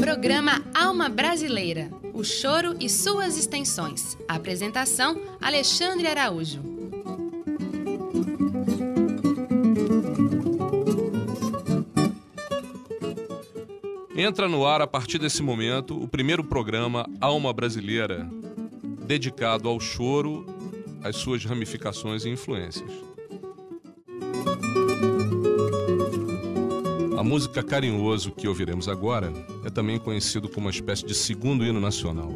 Programa Alma Brasileira. O choro e suas extensões. Apresentação: Alexandre Araújo. Entra no ar a partir desse momento o primeiro programa Alma Brasileira, dedicado ao choro, às suas ramificações e influências. A música Carinhoso que ouviremos agora é também conhecido como uma espécie de segundo hino nacional.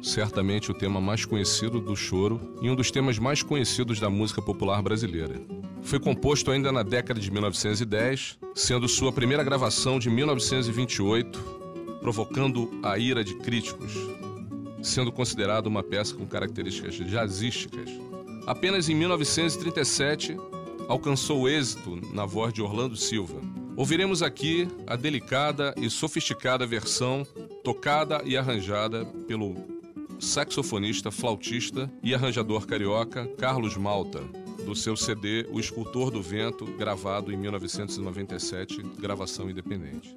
Certamente o tema mais conhecido do choro e um dos temas mais conhecidos da música popular brasileira. Foi composto ainda na década de 1910, sendo sua primeira gravação de 1928, provocando a ira de críticos, sendo considerado uma peça com características jazzísticas. Apenas em 1937 alcançou êxito na voz de Orlando Silva. Ouviremos aqui a delicada e sofisticada versão tocada e arranjada pelo saxofonista, flautista e arranjador carioca Carlos Malta, do seu CD O Escultor do Vento, gravado em 1997, gravação independente.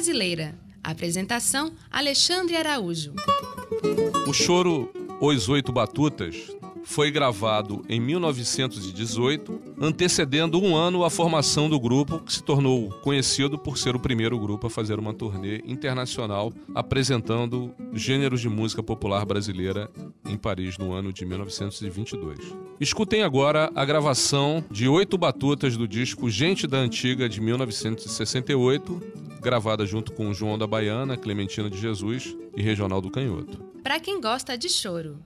Brasileira. Apresentação: Alexandre Araújo. O choro Os Oito Batutas foi gravado em 1918, antecedendo um ano a formação do grupo, que se tornou conhecido por ser o primeiro grupo a fazer uma turnê internacional apresentando gêneros de música popular brasileira em Paris no ano de 1922. Escutem agora a gravação de oito batutas do disco Gente da Antiga de 1968, gravada junto com João da Baiana, Clementina de Jesus e Regional do Canhoto. Para quem gosta de choro.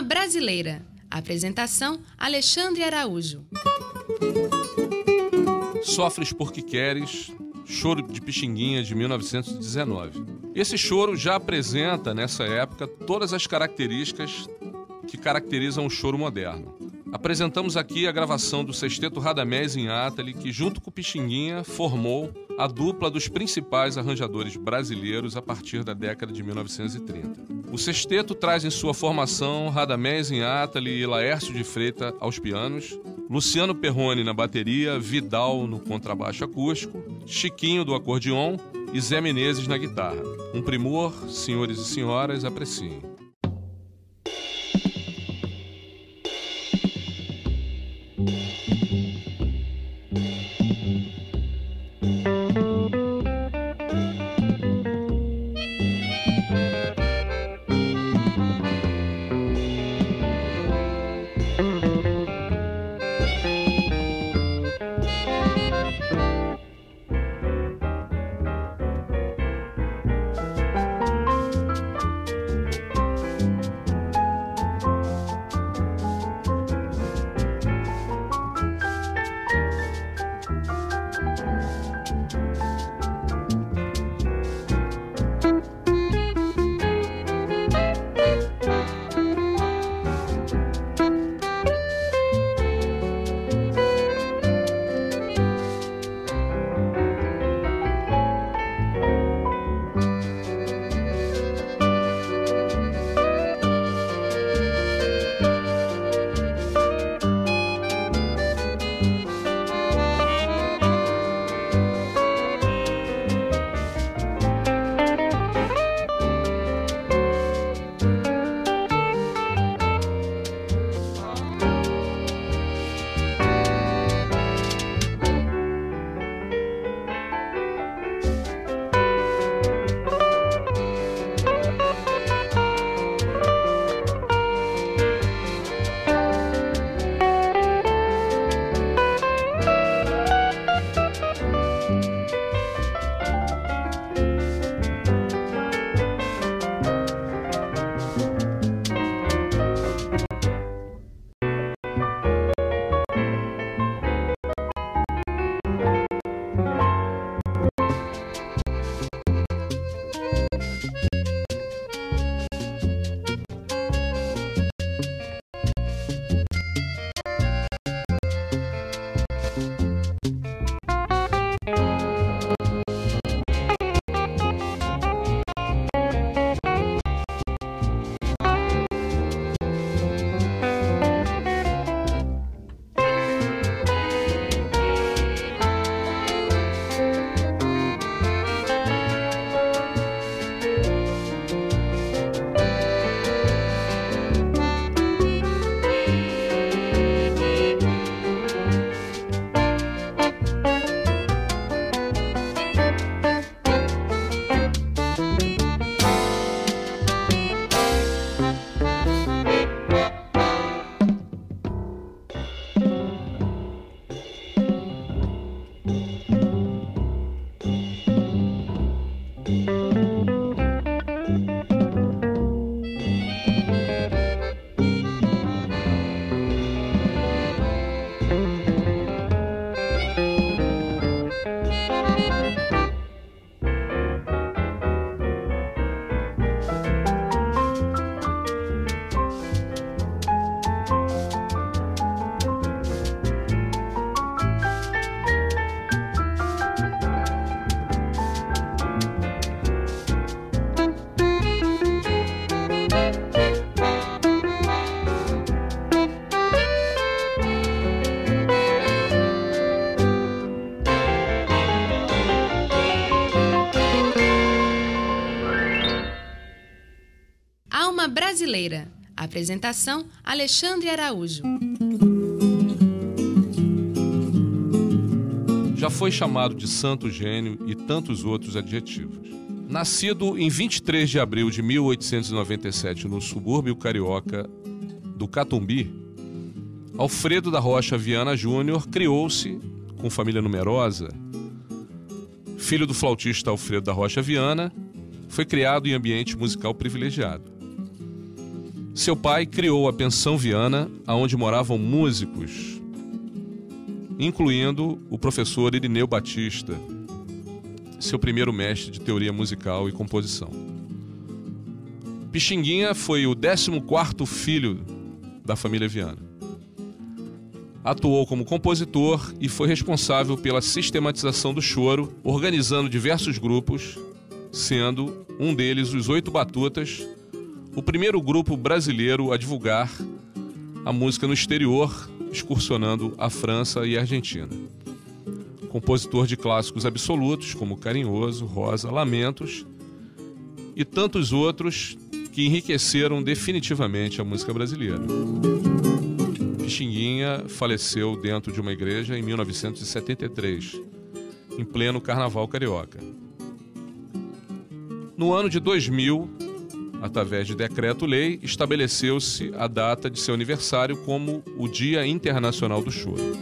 Brasileira. Apresentação: Alexandre Araújo. Sofres porque queres, Choro de Pixinguinha de 1919. Esse choro já apresenta nessa época todas as características que caracterizam o choro moderno. Apresentamos aqui a gravação do sexteto Radamés em Atali, que junto com Pixinguinha formou a dupla dos principais arranjadores brasileiros a partir da década de 1930. O sexteto traz em sua formação Radamés em Atali e Laércio de Freita aos pianos, Luciano Perrone na bateria, Vidal no contrabaixo acústico, Chiquinho do acordeon e Zé Menezes na guitarra. Um primor, senhores e senhoras, apreciem. Apresentação: Alexandre Araújo. Já foi chamado de santo gênio e tantos outros adjetivos. Nascido em 23 de abril de 1897 no subúrbio carioca do Catumbi, Alfredo da Rocha Viana Júnior criou-se com família numerosa. Filho do flautista Alfredo da Rocha Viana, foi criado em ambiente musical privilegiado. Seu pai criou a Pensão Viana, onde moravam músicos, incluindo o professor Irineu Batista, seu primeiro mestre de teoria musical e composição. Pixinguinha foi o 14º filho da família Viana. Atuou como compositor e foi responsável pela sistematização do choro, organizando diversos grupos, sendo um deles os Oito Batutas, o primeiro grupo brasileiro a divulgar a música no exterior, excursionando a França e a Argentina. Compositor de clássicos absolutos como Carinhoso, Rosa, Lamentos e tantos outros que enriqueceram definitivamente a música brasileira. Pixinguinha faleceu dentro de uma igreja em 1973, em pleno Carnaval Carioca. No ano de 2000, através de decreto-lei, estabeleceu-se a data de seu aniversário como o Dia Internacional do Choro.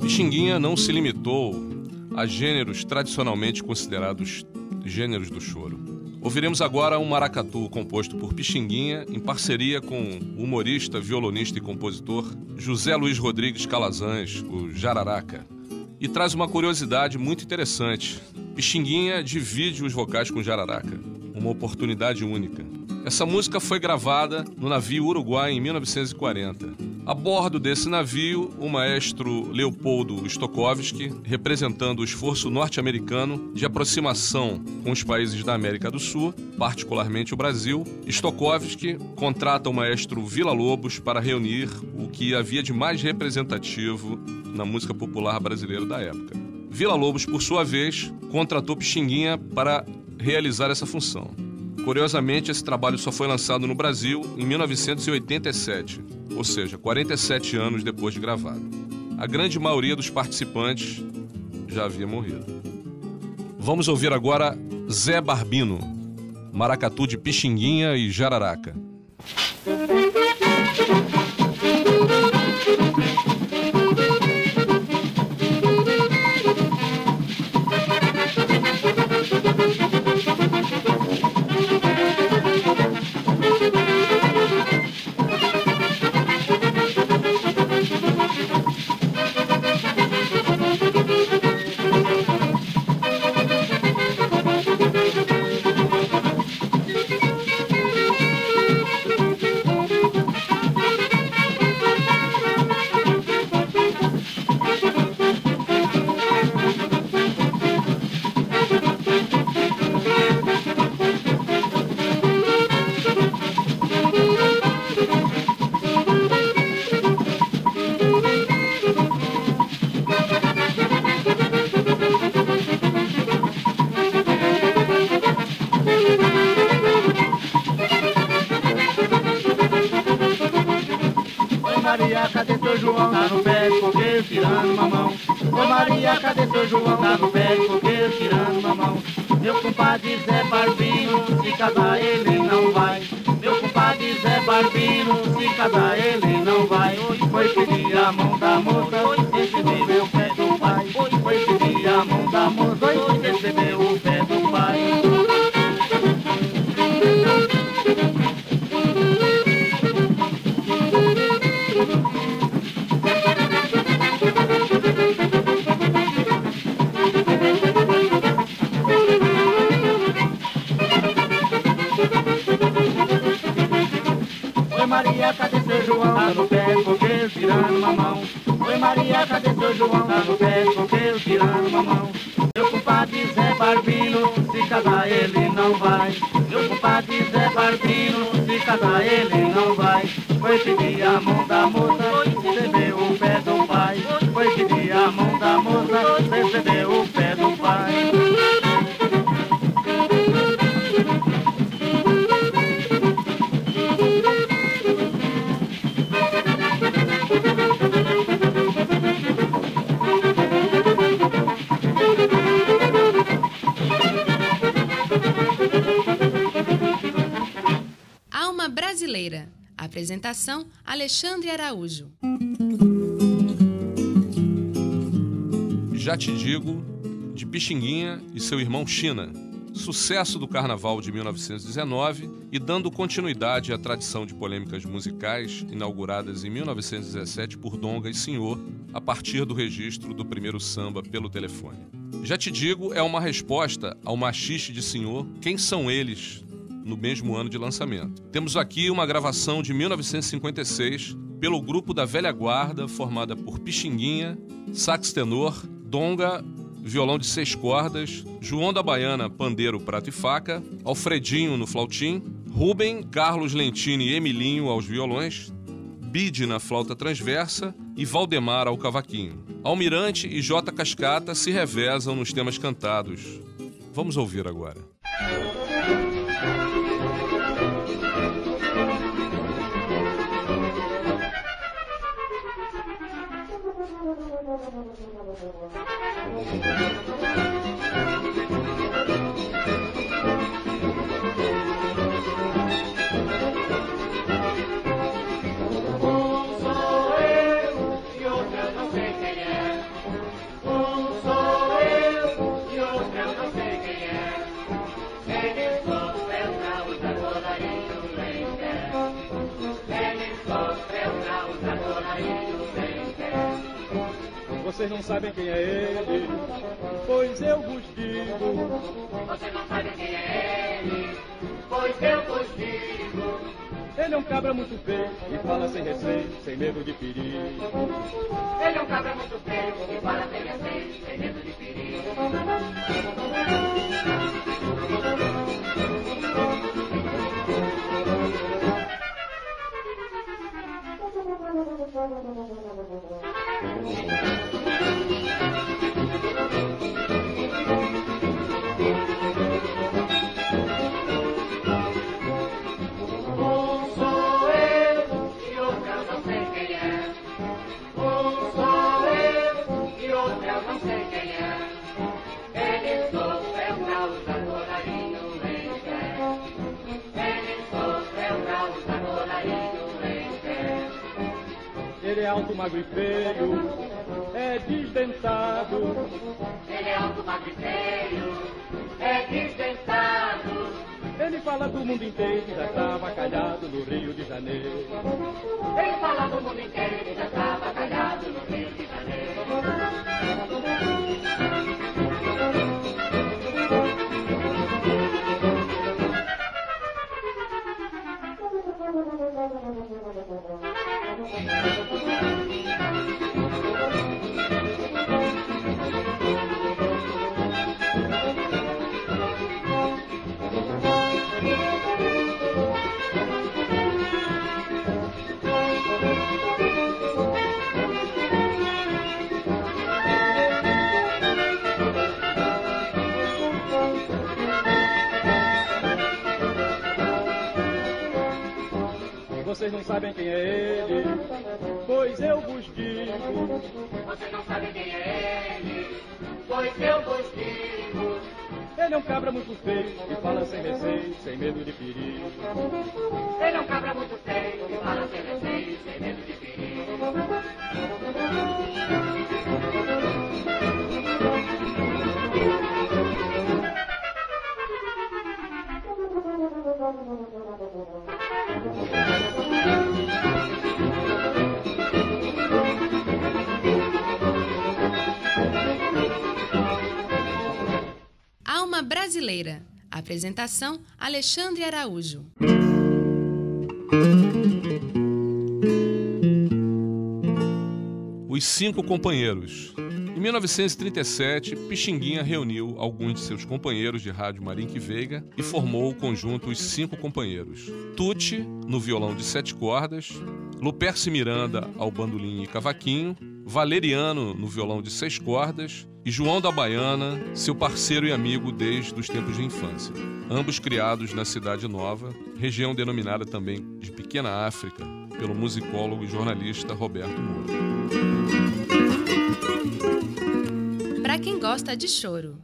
Pixinguinha não se limitou a gêneros tradicionalmente considerados gêneros do choro. Ouviremos agora um maracatu composto por Pixinguinha em parceria com o humorista, violonista e compositor José Luiz Rodrigues Calazans, o Jararaca. E traz uma curiosidade muito interessante. Pixinguinha divide os vocais com Jararaca, uma oportunidade única. Essa música foi gravada no navio Uruguai em 1940. A bordo desse navio, o maestro Leopoldo Stokowski, representando o esforço norte-americano de aproximação com os países da América do Sul, particularmente o Brasil, Stokowski contrata o maestro Vila Lobos para reunir o que havia de mais representativo na música popular brasileira da época. Vila Lobos, por sua vez, contratou Pixinguinha para realizar essa função. Curiosamente, esse trabalho só foi lançado no Brasil em 1987, ou seja, 47 anos depois de gravado. A grande maioria dos participantes já havia morrido. Vamos ouvir agora Zé Barbino, Maracatu de Pixinguinha e Jararaca. Pé. Meu compadre Zé Barbino, se casar ele não vai. Meu compadre Zé Barbino, se casar ele não vai. Foi pedir a mão da moça, Apresentação: Alexandre Araújo. Já te digo, de Pixinguinha e seu irmão China. Sucesso do Carnaval de 1919 e dando continuidade à tradição de polêmicas musicais inauguradas em 1917 por Donga e Senhor, a partir do registro do primeiro samba pelo telefone. Já te digo, é uma resposta ao machixe de Senhor, quem são eles, no mesmo ano de lançamento. Temos aqui uma gravação de 1956 pelo grupo da Velha Guarda, formada por Pixinguinha, sax tenor, Donga violão de seis cordas, João da Baiana, pandeiro, prato e faca, Alfredinho no flautim, Rubem, Carlos Lentini e Emilinho aos violões, Bide na flauta transversa e Valdemar ao cavaquinho. Almirante e J. Cascata se revezam nos temas cantados. Vamos ouvir agora. Vocês não sabem quem é ele, pois eu vos digo. Vocês não sabem quem é ele, pois eu vos digo. Ele é um cabra muito feio e fala sem receio, sem medo de perigo. Ele é um cabra muito feio e fala sem receio, sem medo de perigo. Ele Vocês não sabem quem é ele, pois eu vos digo. Você não sabe quem é ele, pois eu vos digo. Ele é um cabra muito feio e fala sem receio, sem medo de perigo. Ele é um cabra muito feio e fala sem receio, sem medo de perigo. Alma Brasileira. Apresentação: Alexandre Araújo. Os Cinco Companheiros. Em 1937, Pixinguinha reuniu alguns de seus companheiros de rádio Marinque Veiga e formou o conjunto Os Cinco Companheiros. Tucci, no violão de sete cordas, Luperce Miranda ao bandolim e cavaquinho, Valeriano no violão de seis cordas e João da Baiana, seu parceiro e amigo desde os tempos de infância. Ambos criados na Cidade Nova, região denominada também de Pequena África, pelo musicólogo e jornalista Roberto Moura. Para quem gosta de choro.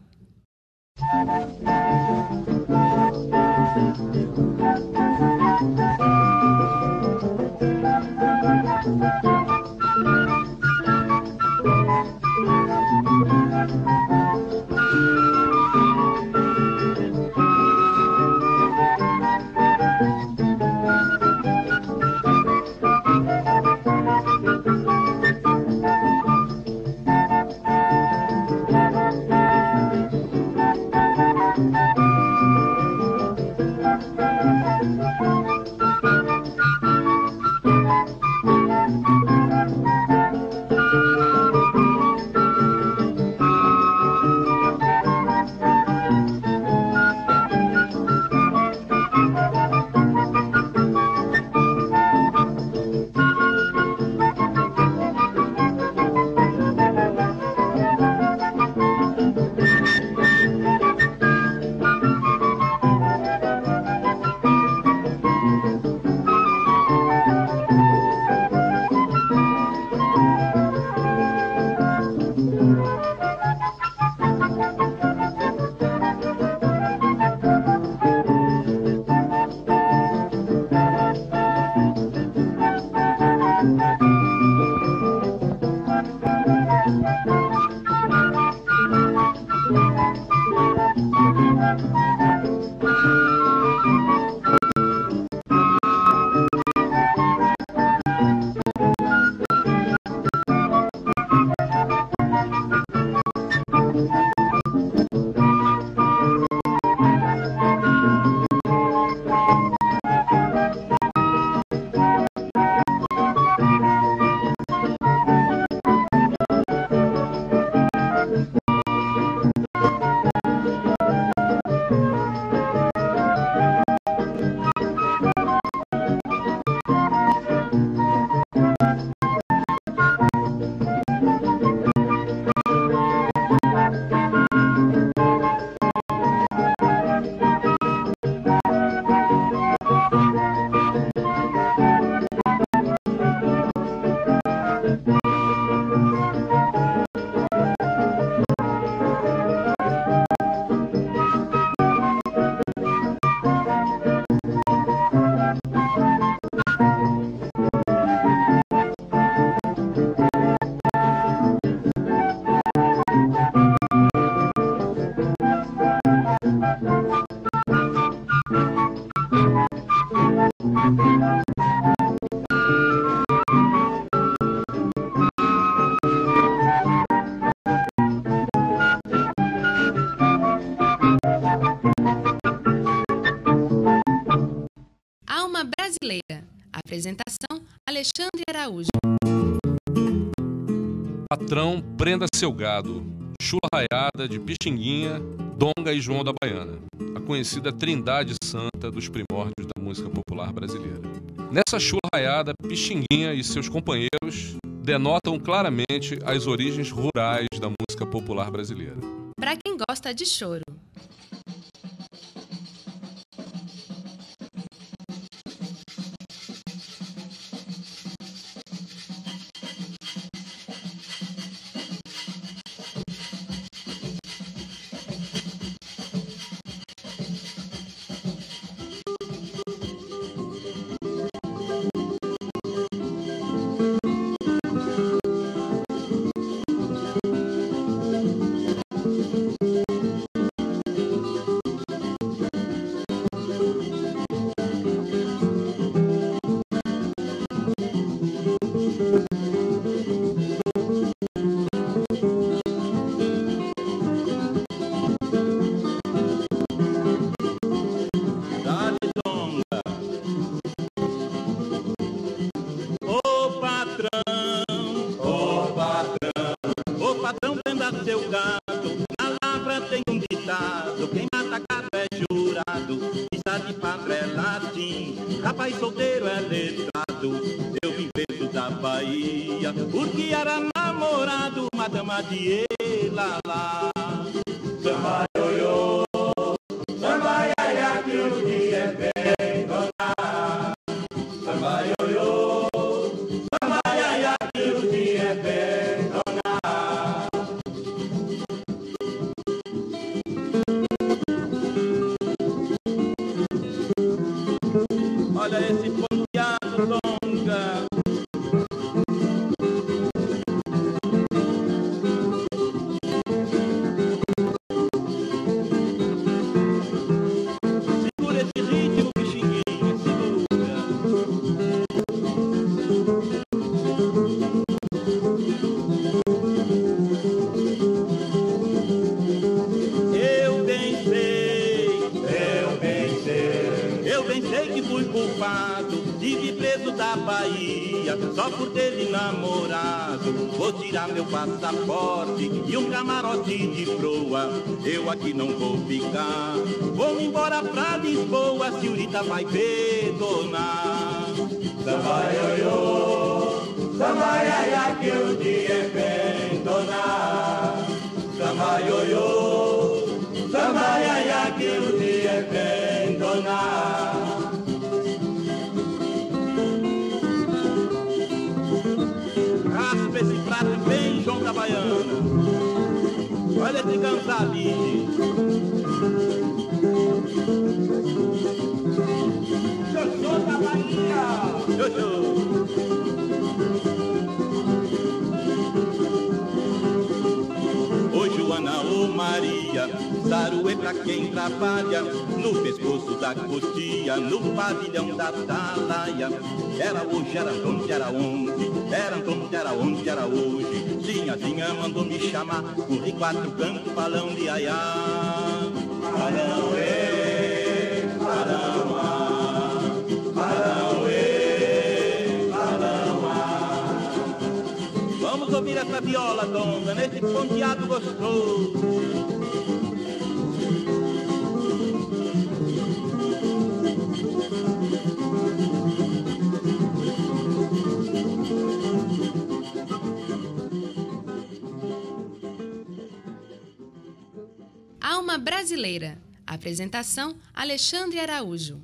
Prenda seu gado. Chula raiada de Pixinguinha, Donga e João da Baiana. A conhecida trindade santa dos primórdios da música popular brasileira. Nessa chula raiada, Pixinguinha e seus companheiros denotam claramente as origens rurais da música popular brasileira. Para quem gosta de choro. Rapaz solteiro é letrado. Eu vim preso da Bahia, porque Olha esse Eu aqui não vou ficar, vou embora pra Lisboa. A senhorita vai perdonar. Samba ioiô, samba que o dia é bem donar. Samba ioiô, samba que o dia é bem donar. Esse prato Olha esse Gonzalide. Xoxô da Bahia. Xoxô. Quem trabalha no pescoço da cutia, no pavilhão da talaia. Era hoje, era onde, era onde, era onde, era onde, era hoje. Sinhazinha mandou me chamar, corri quatro cantos, balão de aiá. Balão, ê, balão, ah, balão, ê, balão, ah. Vamos ouvir essa viola, dona, nesse ponteado gostoso. Brasileira. Apresentação: Alexandre Araújo.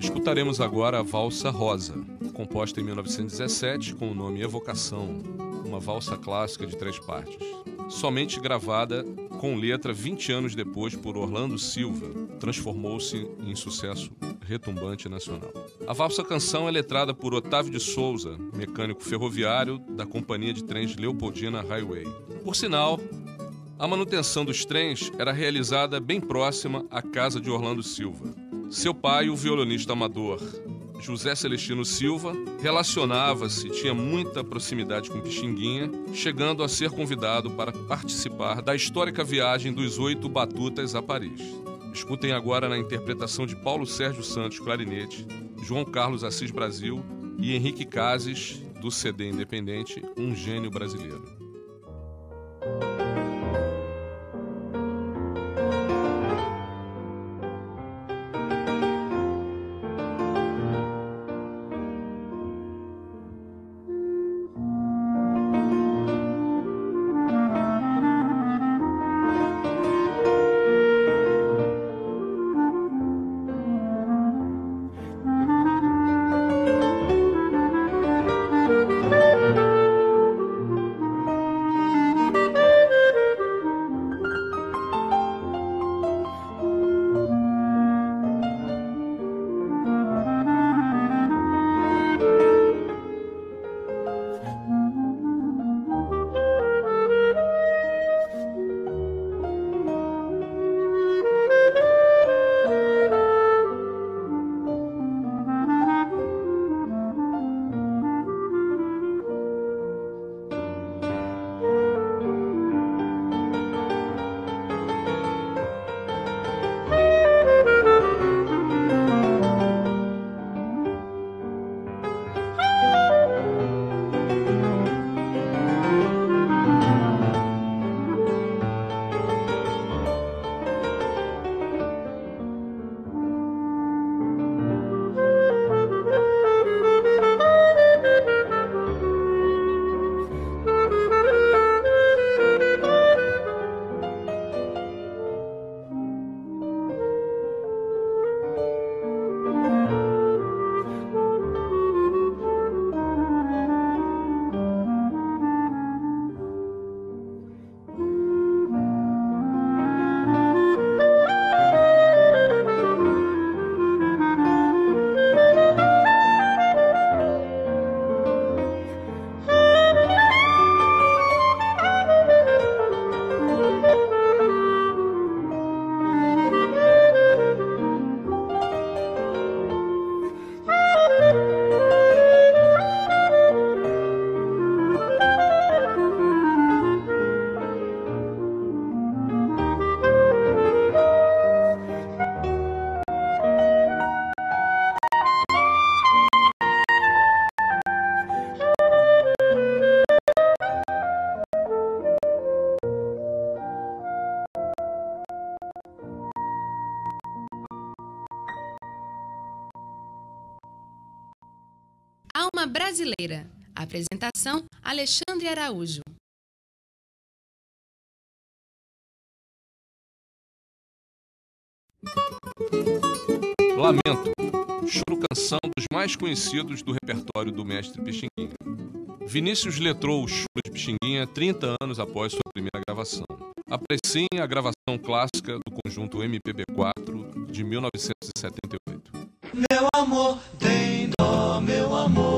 Escutaremos agora a Valsa Rosa, composta em 1917 com o nome Evocação, uma valsa clássica de três partes. Somente gravada com letra 20 anos depois por Orlando Silva, transformou-se em sucesso retumbante nacional. A valsa canção é letrada por Otávio de Souza, mecânico ferroviário da Companhia de Trens Leopoldina Highway. Por sinal, a manutenção dos trens era realizada bem próxima à casa de Orlando Silva. Seu pai, o violonista amador José Celestino Silva, relacionava-se, tinha muita proximidade com Pixinguinha, chegando a ser convidado para participar da histórica viagem dos oito batutas a Paris. Escutem agora na interpretação de Paulo Sérgio Santos, clarinete, João Carlos Assis Brasil e Henrique Cases, do CD Independente, Um Gênio Brasileiro. Apresentação: Alexandre Araújo. Lamento, choro canção dos mais conhecidos do repertório do mestre Pixinguinha. Vinícius letrou o choro de Pixinguinha 30 anos após sua primeira gravação. Apreciem a gravação clássica do conjunto MPB4 de 1978. Meu amor tem dó, meu amor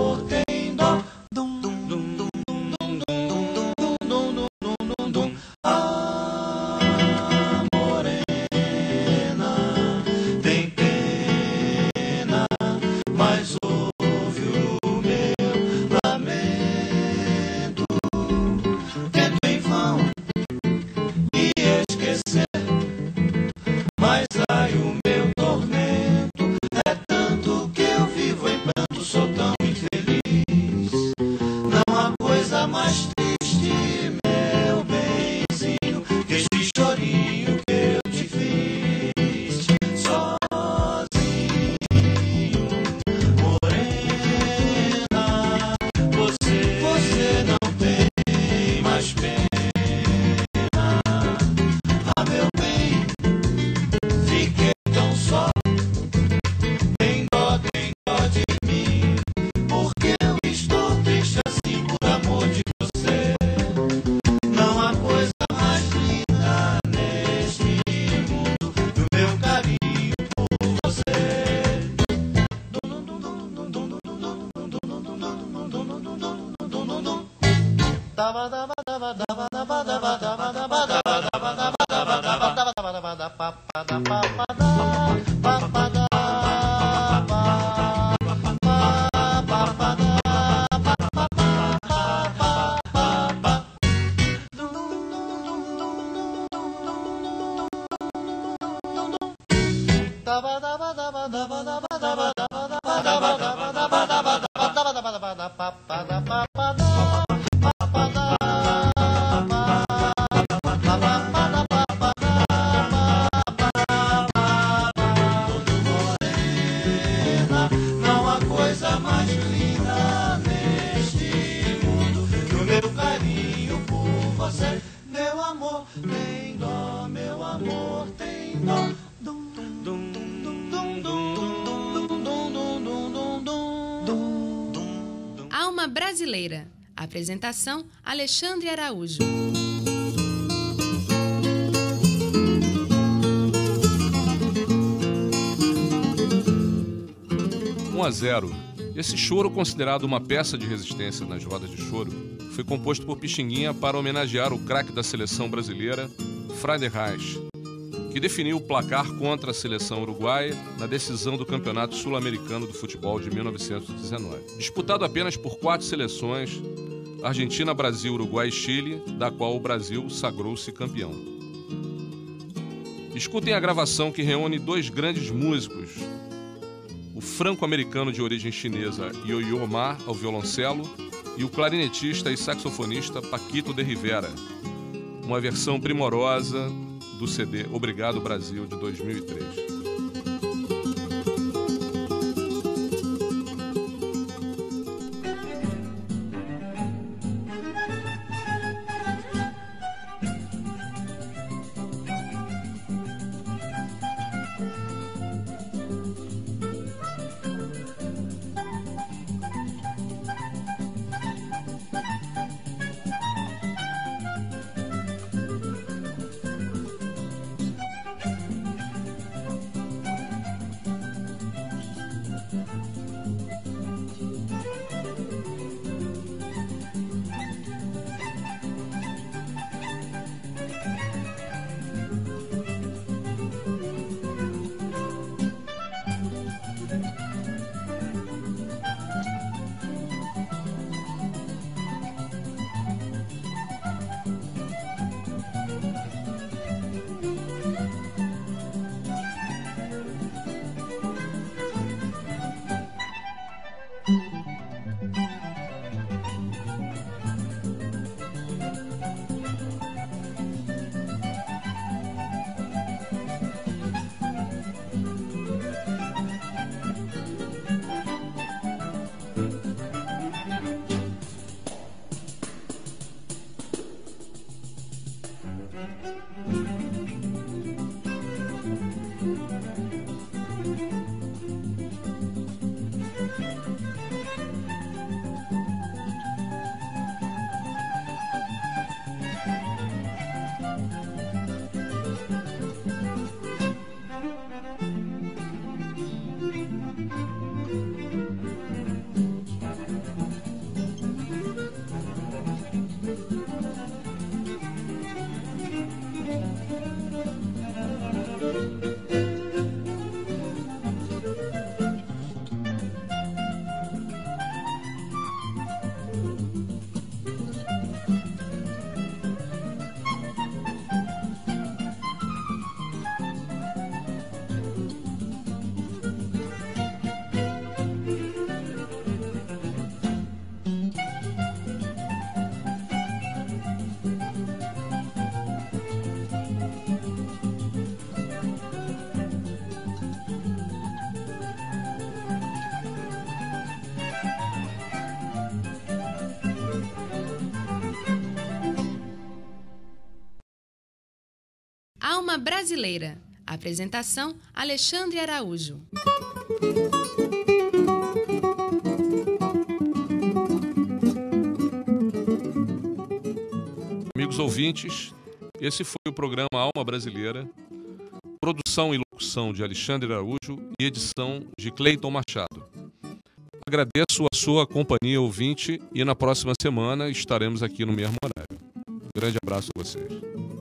Apresentação: Alexandre Araújo. 1 a 0. Esse choro, considerado uma peça de resistência nas rodas de choro, foi composto por Pixinguinha para homenagear o craque da seleção brasileira, Frade Reis, que definiu o placar contra a seleção uruguaia na decisão do Campeonato Sul-Americano do Futebol de 1919. Disputado apenas por quatro seleções, Argentina, Brasil, Uruguai e Chile, da qual o Brasil sagrou-se campeão. Escutem a gravação que reúne dois grandes músicos o franco-americano de origem chinesa Yo-Yo Ma ao violoncelo e o clarinetista e saxofonista Paquito de Rivera. Uma versão primorosa do CD Obrigado Brasil de 2003. Mm-hmm. Alma Brasileira. Apresentação: Alexandre Araújo. Amigos ouvintes, esse foi o programa Alma Brasileira, produção e locução de Alexandre Araújo e edição de Cleiton Machado. Agradeço a sua companhia ouvinte e na próxima semana estaremos aqui no mesmo horário. Um grande abraço a vocês.